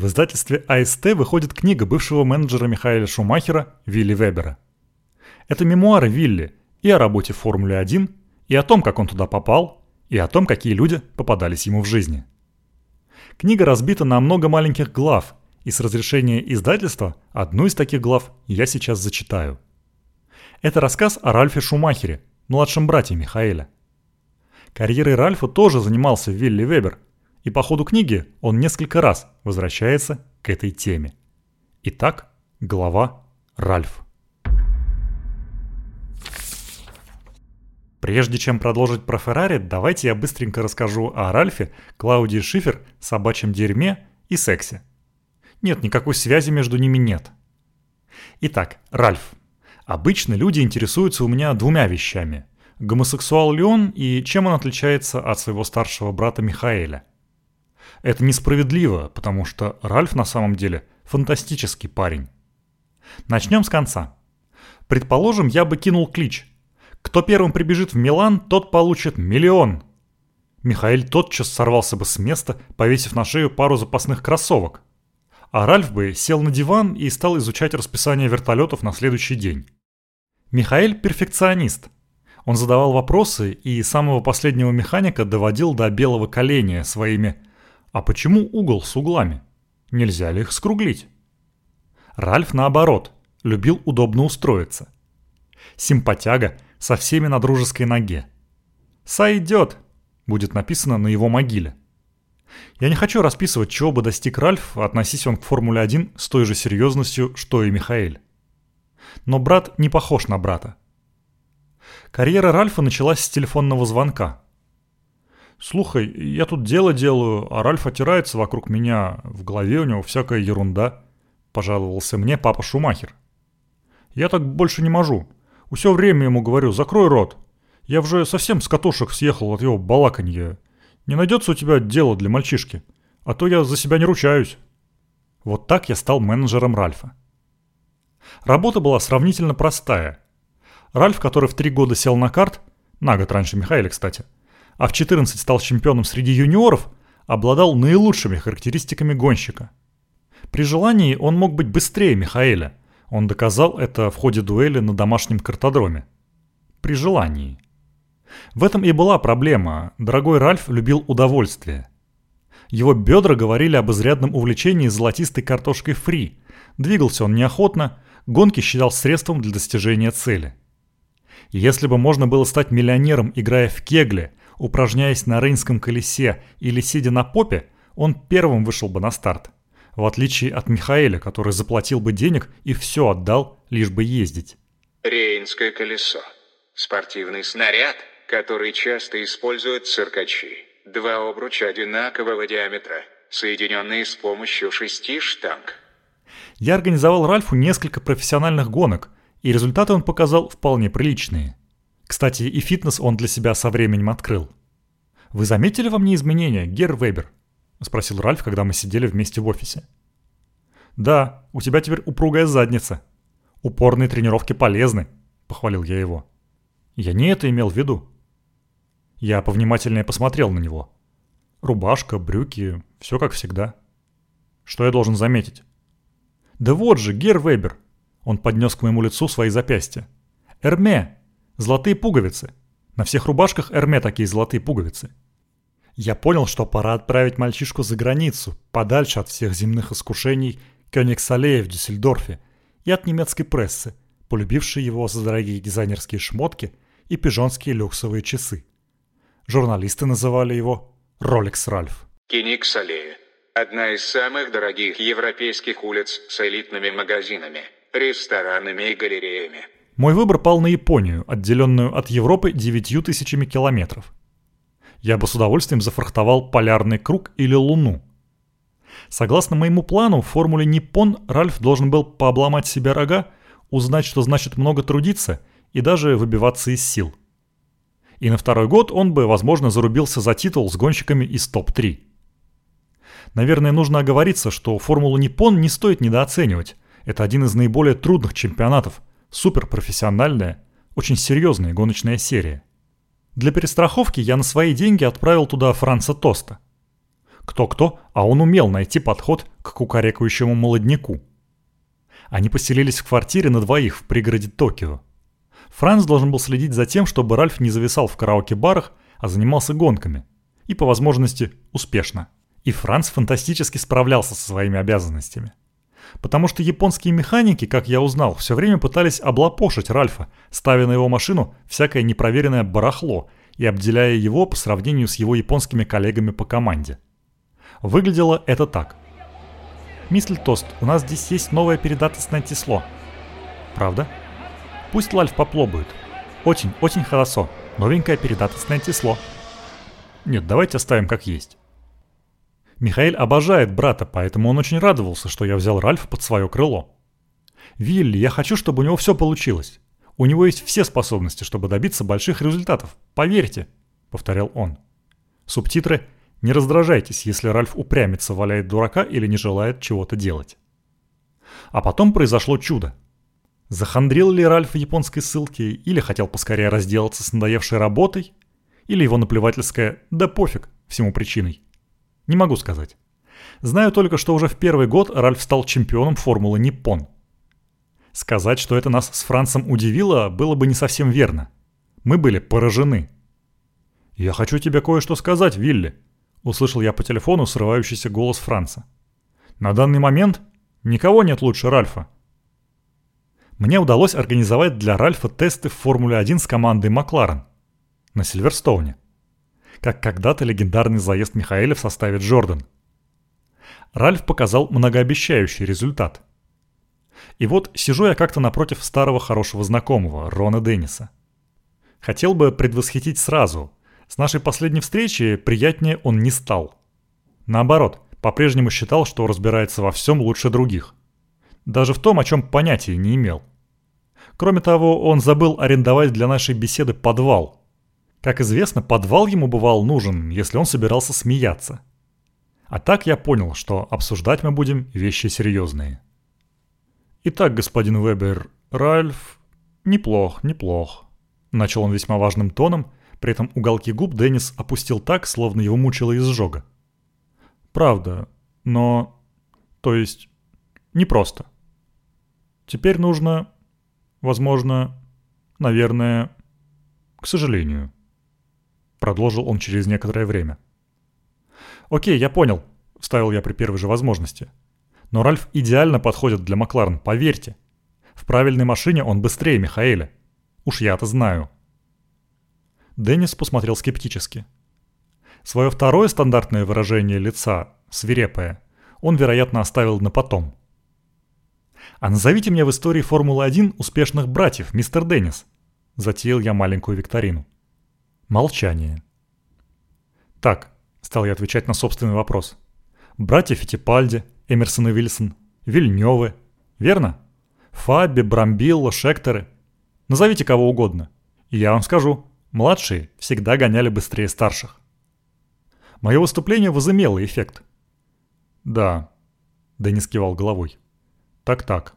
В издательстве АСТ выходит книга бывшего менеджера Михаила Шумахера Вилли Вебера. Это мемуары Вилли и о работе в Формуле-1, и о том, как он туда попал, и о том, какие люди попадались ему в жизни. Книга разбита на много маленьких глав, и с разрешения издательства одну из таких глав я сейчас зачитаю. Это рассказ о Ральфе Шумахере, младшем брате Михаэля. Карьерой Ральфа тоже занимался Вилли Вебер – и по ходу книги он несколько раз возвращается к этой теме. Итак, глава Ральф. Прежде чем продолжить про Феррари, давайте я быстренько расскажу о Ральфе, Клаудии Шифер, собачьем дерьме и сексе. Нет, никакой связи между ними нет. Итак, Ральф. Обычно люди интересуются у меня двумя вещами. Гомосексуал ли он и чем он отличается от своего старшего брата Михаэля – это несправедливо, потому что Ральф на самом деле фантастический парень. Начнем с конца. Предположим, я бы кинул клич. Кто первым прибежит в Милан, тот получит миллион. Михаил тотчас сорвался бы с места, повесив на шею пару запасных кроссовок. А Ральф бы сел на диван и стал изучать расписание вертолетов на следующий день. Михаил перфекционист. Он задавал вопросы и самого последнего механика доводил до белого коленя своими а почему угол с углами? Нельзя ли их скруглить? Ральф, наоборот, любил удобно устроиться. Симпатяга со всеми на дружеской ноге. «Сойдет!» будет написано на его могиле. Я не хочу расписывать, чего бы достиг Ральф, относись он к Формуле-1 с той же серьезностью, что и Михаэль. Но брат не похож на брата. Карьера Ральфа началась с телефонного звонка – «Слухай, я тут дело делаю, а Ральф отирается вокруг меня, в голове у него всякая ерунда», – пожаловался мне папа Шумахер. «Я так больше не можу. Все время ему говорю, закрой рот. Я уже совсем с катушек съехал от его балаканья. Не найдется у тебя дело для мальчишки, а то я за себя не ручаюсь». Вот так я стал менеджером Ральфа. Работа была сравнительно простая. Ральф, который в три года сел на карт, на год раньше Михаила, кстати – а в 14 стал чемпионом среди юниоров, обладал наилучшими характеристиками гонщика. При желании он мог быть быстрее Михаэля. Он доказал это в ходе дуэли на домашнем картодроме. При желании. В этом и была проблема. Дорогой Ральф любил удовольствие. Его бедра говорили об изрядном увлечении золотистой картошкой фри. Двигался он неохотно, гонки считал средством для достижения цели. Если бы можно было стать миллионером, играя в кегле, Упражняясь на рейнском колесе или сидя на попе, он первым вышел бы на старт. В отличие от Михаэля, который заплатил бы денег и все отдал, лишь бы ездить. Рейнское колесо. Спортивный снаряд, который часто используют циркачи. Два обруча одинакового диаметра, соединенные с помощью шести штанг. Я организовал Ральфу несколько профессиональных гонок, и результаты он показал вполне приличные. Кстати, и фитнес он для себя со временем открыл. «Вы заметили во мне изменения, Гер Вебер?» – спросил Ральф, когда мы сидели вместе в офисе. «Да, у тебя теперь упругая задница. Упорные тренировки полезны», – похвалил я его. Я не это имел в виду. Я повнимательнее посмотрел на него. Рубашка, брюки, все как всегда. Что я должен заметить? «Да вот же, Гер Вебер!» Он поднес к моему лицу свои запястья. «Эрме, Золотые пуговицы. На всех рубашках Эрме такие золотые пуговицы. Я понял, что пора отправить мальчишку за границу, подальше от всех земных искушений Кёнигсалея в Дюссельдорфе и от немецкой прессы, полюбившей его за дорогие дизайнерские шмотки и пижонские люксовые часы. Журналисты называли его «Ролекс Ральф». Кёнигсалея – одна из самых дорогих европейских улиц с элитными магазинами, ресторанами и галереями – мой выбор пал на Японию, отделенную от Европы девятью тысячами километров. Я бы с удовольствием зафрахтовал полярный круг или Луну. Согласно моему плану, в формуле Ниппон Ральф должен был пообломать себе рога, узнать, что значит много трудиться и даже выбиваться из сил. И на второй год он бы, возможно, зарубился за титул с гонщиками из топ-3. Наверное, нужно оговориться, что формулу Ниппон не стоит недооценивать. Это один из наиболее трудных чемпионатов – суперпрофессиональная, очень серьезная гоночная серия. Для перестраховки я на свои деньги отправил туда Франца Тоста. Кто-кто, а он умел найти подход к кукарекающему молодняку. Они поселились в квартире на двоих в пригороде Токио. Франц должен был следить за тем, чтобы Ральф не зависал в караоке-барах, а занимался гонками. И по возможности успешно. И Франц фантастически справлялся со своими обязанностями. Потому что японские механики, как я узнал, все время пытались облапошить Ральфа, ставя на его машину всякое непроверенное барахло и обделяя его по сравнению с его японскими коллегами по команде. Выглядело это так. «Мисль Тост, у нас здесь есть новое передаточное число». «Правда?» «Пусть Лальф попробует. Очень, очень хорошо. Новенькое передаточное число». «Нет, давайте оставим как есть». Михаил обожает брата, поэтому он очень радовался, что я взял Ральфа под свое крыло. «Вилли, я хочу, чтобы у него все получилось. У него есть все способности, чтобы добиться больших результатов. Поверьте», — повторял он. Субтитры «Не раздражайтесь, если Ральф упрямится, валяет дурака или не желает чего-то делать». А потом произошло чудо. Захандрил ли Ральф в японской ссылке, или хотел поскорее разделаться с надоевшей работой, или его наплевательское «да пофиг» всему причиной. Не могу сказать. Знаю только, что уже в первый год Ральф стал чемпионом Формулы Ниппон. Сказать, что это нас с Францем удивило, было бы не совсем верно. Мы были поражены. «Я хочу тебе кое-что сказать, Вилли», — услышал я по телефону срывающийся голос Франца. «На данный момент никого нет лучше Ральфа». Мне удалось организовать для Ральфа тесты в Формуле 1 с командой Макларен на Сильверстоуне как когда-то легендарный заезд Михаэля в составе Джордан. Ральф показал многообещающий результат. И вот сижу я как-то напротив старого хорошего знакомого, Рона Денниса. Хотел бы предвосхитить сразу. С нашей последней встречи приятнее он не стал. Наоборот, по-прежнему считал, что разбирается во всем лучше других. Даже в том, о чем понятия не имел. Кроме того, он забыл арендовать для нашей беседы подвал – как известно, подвал ему бывал нужен, если он собирался смеяться. А так я понял, что обсуждать мы будем вещи серьезные. Итак, господин Вебер, Ральф... Неплох, неплох. Начал он весьма важным тоном, при этом уголки губ Деннис опустил так, словно его мучило изжога. Правда, но... То есть... Непросто. Теперь нужно... Возможно... Наверное... К сожалению... Продолжил он через некоторое время. «Окей, я понял», — вставил я при первой же возможности. «Но Ральф идеально подходит для Макларен, поверьте. В правильной машине он быстрее Михаэля. Уж я-то знаю». Деннис посмотрел скептически. Свое второе стандартное выражение лица, свирепое, он, вероятно, оставил на потом. «А назовите мне в истории Формулы-1 успешных братьев, мистер Деннис», — затеял я маленькую викторину. Молчание. Так, стал я отвечать на собственный вопрос. Братья Фитипальди, Эмерсон и Вильсон, Вильнёвы, верно? Фаби, Брамбилла, Шектеры. Назовите кого угодно. И я вам скажу, младшие всегда гоняли быстрее старших. Мое выступление возымело эффект. Да, Денис кивал головой. Так-так.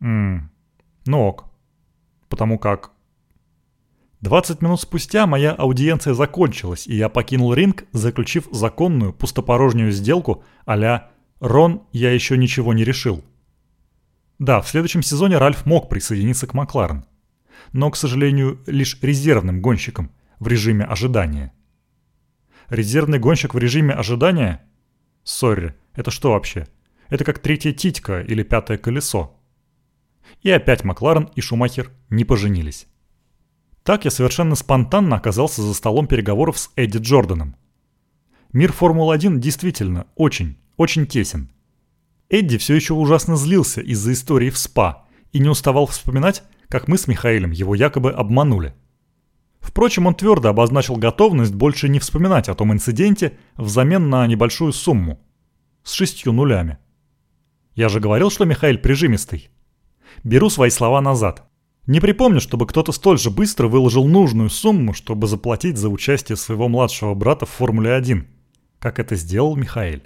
Ммм, ну ок. Потому как 20 минут спустя моя аудиенция закончилась, и я покинул ринг, заключив законную пустопорожнюю сделку а «Рон, я еще ничего не решил». Да, в следующем сезоне Ральф мог присоединиться к Макларен. Но, к сожалению, лишь резервным гонщиком в режиме ожидания. Резервный гонщик в режиме ожидания? Сорри, это что вообще? Это как третья титька или пятое колесо. И опять Макларен и Шумахер не поженились. Так я совершенно спонтанно оказался за столом переговоров с Эдди Джорданом. Мир Формулы-1 действительно очень, очень тесен. Эдди все еще ужасно злился из-за истории в СПА и не уставал вспоминать, как мы с Михаилом его якобы обманули. Впрочем, он твердо обозначил готовность больше не вспоминать о том инциденте взамен на небольшую сумму. С шестью нулями. Я же говорил, что Михаил прижимистый. Беру свои слова назад. Не припомню, чтобы кто-то столь же быстро выложил нужную сумму, чтобы заплатить за участие своего младшего брата в Формуле-1, как это сделал Михаил.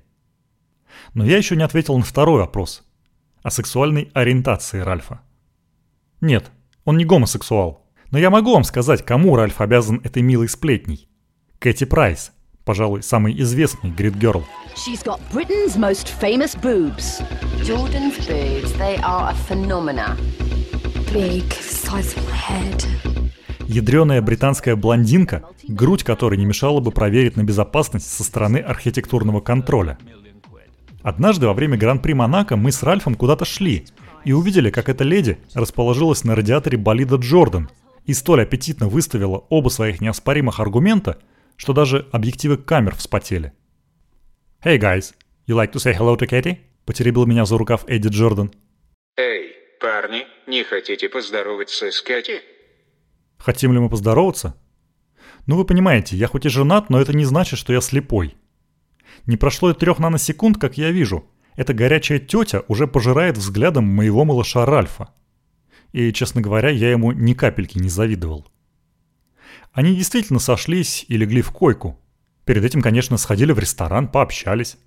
Но я еще не ответил на второй вопрос. О сексуальной ориентации Ральфа. Нет, он не гомосексуал. Но я могу вам сказать, кому Ральф обязан этой милой сплетней. Кэти Прайс, пожалуй, самый известный грид-герл. She's got Britain's most famous boobs. Jordan's boobs, they are a phenomena. Ядреная британская блондинка, грудь которой не мешала бы проверить на безопасность со стороны архитектурного контроля. Однажды во время Гран-при Монако мы с Ральфом куда-то шли и увидели, как эта леди расположилась на радиаторе болида Джордан и столь аппетитно выставила оба своих неоспоримых аргумента, что даже объективы камер вспотели. «Hey guys, you like to say hello to Katie?» – потеребил меня за рукав Эдди Джордан. Эй, парни, не хотите поздороваться с Кэти? Хотим ли мы поздороваться? Ну вы понимаете, я хоть и женат, но это не значит, что я слепой. Не прошло и трех наносекунд, как я вижу. Эта горячая тетя уже пожирает взглядом моего малыша Ральфа. И, честно говоря, я ему ни капельки не завидовал. Они действительно сошлись и легли в койку. Перед этим, конечно, сходили в ресторан, пообщались.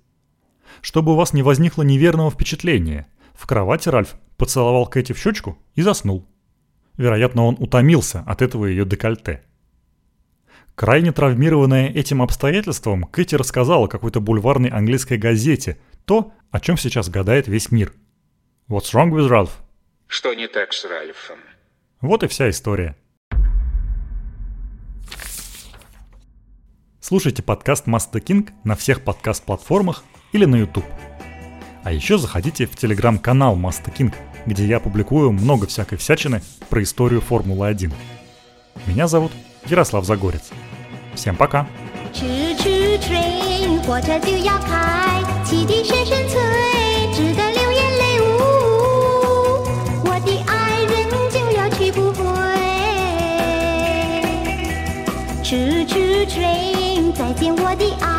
Чтобы у вас не возникло неверного впечатления, в кровати Ральф поцеловал Кэти в щечку и заснул. Вероятно, он утомился от этого ее декольте. Крайне травмированная этим обстоятельством, Кэти рассказала какой-то бульварной английской газете то, о чем сейчас гадает весь мир. What's wrong with Ralph? Что не так с Ральфом? Вот и вся история. Слушайте подкаст Master King на всех подкаст-платформах или на YouTube. А еще заходите в телеграм-канал Master King, где я публикую много всякой всячины про историю Формулы-1. Меня зовут Ярослав Загорец. Всем пока! 吱吱 train，火车就要开，汽笛声声催，直得流眼泪呜。我的爱人就要去不回。吱吱 train，再见我的爱。